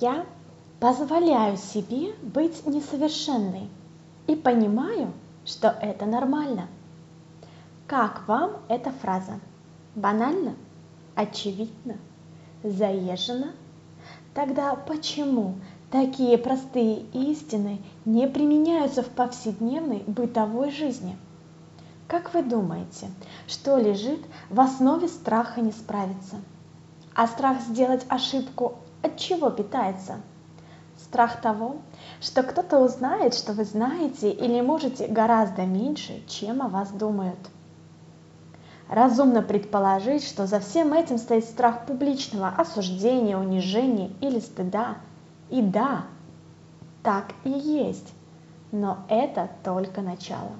Я позволяю себе быть несовершенной и понимаю, что это нормально. Как вам эта фраза? Банально? Очевидно? Заезжено? Тогда почему такие простые истины не применяются в повседневной бытовой жизни? Как вы думаете, что лежит в основе страха не справиться? А страх сделать ошибку от чего питается? Страх того, что кто-то узнает, что вы знаете или можете гораздо меньше, чем о вас думают. Разумно предположить, что за всем этим стоит страх публичного осуждения, унижения или стыда. И да, так и есть. Но это только начало.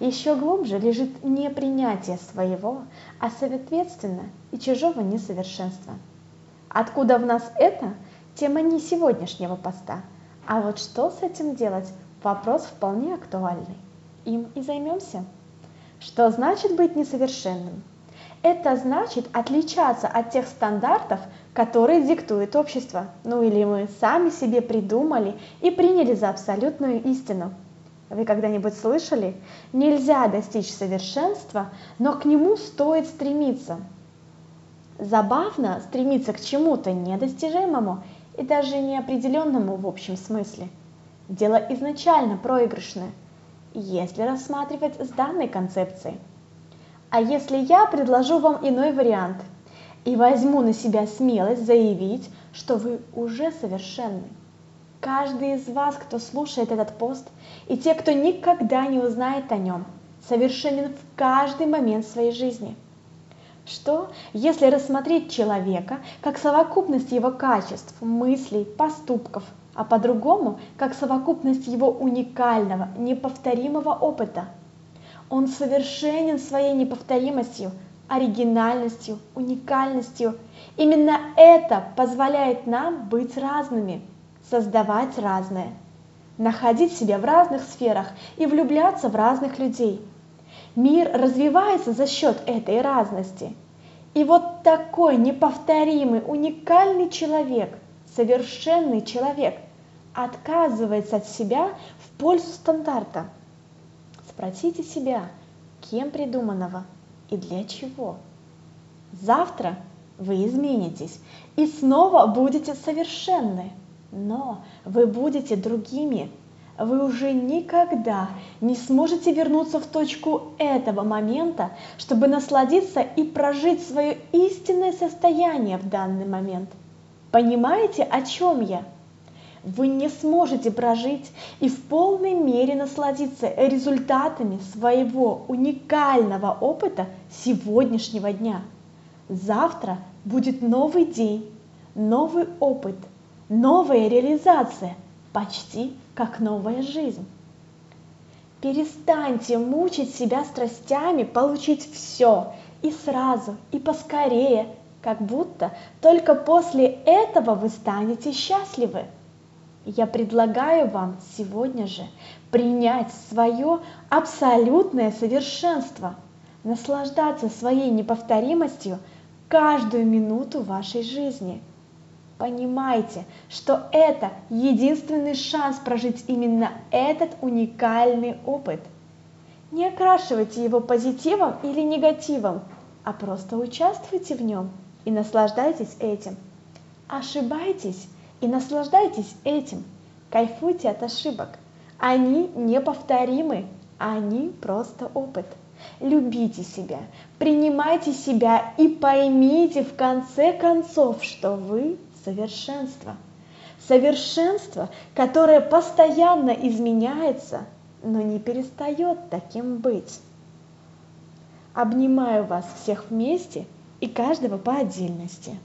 Еще глубже лежит не принятие своего, а соответственно и чужого несовершенства. Откуда в нас это? Тема не сегодняшнего поста. А вот что с этим делать? Вопрос вполне актуальный. Им и займемся. Что значит быть несовершенным? Это значит отличаться от тех стандартов, которые диктует общество. Ну или мы сами себе придумали и приняли за абсолютную истину. Вы когда-нибудь слышали? Нельзя достичь совершенства, но к нему стоит стремиться. Забавно стремиться к чему-то недостижимому и даже неопределенному в общем смысле. Дело изначально проигрышное, если рассматривать с данной концепцией. А если я предложу вам иной вариант и возьму на себя смелость заявить, что вы уже совершенны? Каждый из вас, кто слушает этот пост, и те, кто никогда не узнает о нем, совершенен в каждый момент своей жизни – что, если рассмотреть человека как совокупность его качеств, мыслей, поступков, а по-другому, как совокупность его уникального, неповторимого опыта? Он совершенен своей неповторимостью, оригинальностью, уникальностью. Именно это позволяет нам быть разными, создавать разное, находить себя в разных сферах и влюбляться в разных людей – Мир развивается за счет этой разности. И вот такой неповторимый, уникальный человек, совершенный человек, отказывается от себя в пользу стандарта. Спросите себя, кем придуманного и для чего. Завтра вы изменитесь и снова будете совершенны, но вы будете другими, вы уже никогда не сможете вернуться в точку этого момента, чтобы насладиться и прожить свое истинное состояние в данный момент. Понимаете, о чем я? Вы не сможете прожить и в полной мере насладиться результатами своего уникального опыта сегодняшнего дня. Завтра будет новый день, новый опыт, новая реализация – почти как новая жизнь. Перестаньте мучить себя страстями получить все и сразу, и поскорее, как будто только после этого вы станете счастливы. Я предлагаю вам сегодня же принять свое абсолютное совершенство, наслаждаться своей неповторимостью каждую минуту вашей жизни – Понимайте, что это единственный шанс прожить именно этот уникальный опыт. Не окрашивайте его позитивом или негативом, а просто участвуйте в нем и наслаждайтесь этим. Ошибайтесь и наслаждайтесь этим. Кайфуйте от ошибок. Они неповторимы, они просто опыт. Любите себя, принимайте себя и поймите в конце концов, что вы совершенство. Совершенство, которое постоянно изменяется, но не перестает таким быть. Обнимаю вас всех вместе и каждого по отдельности.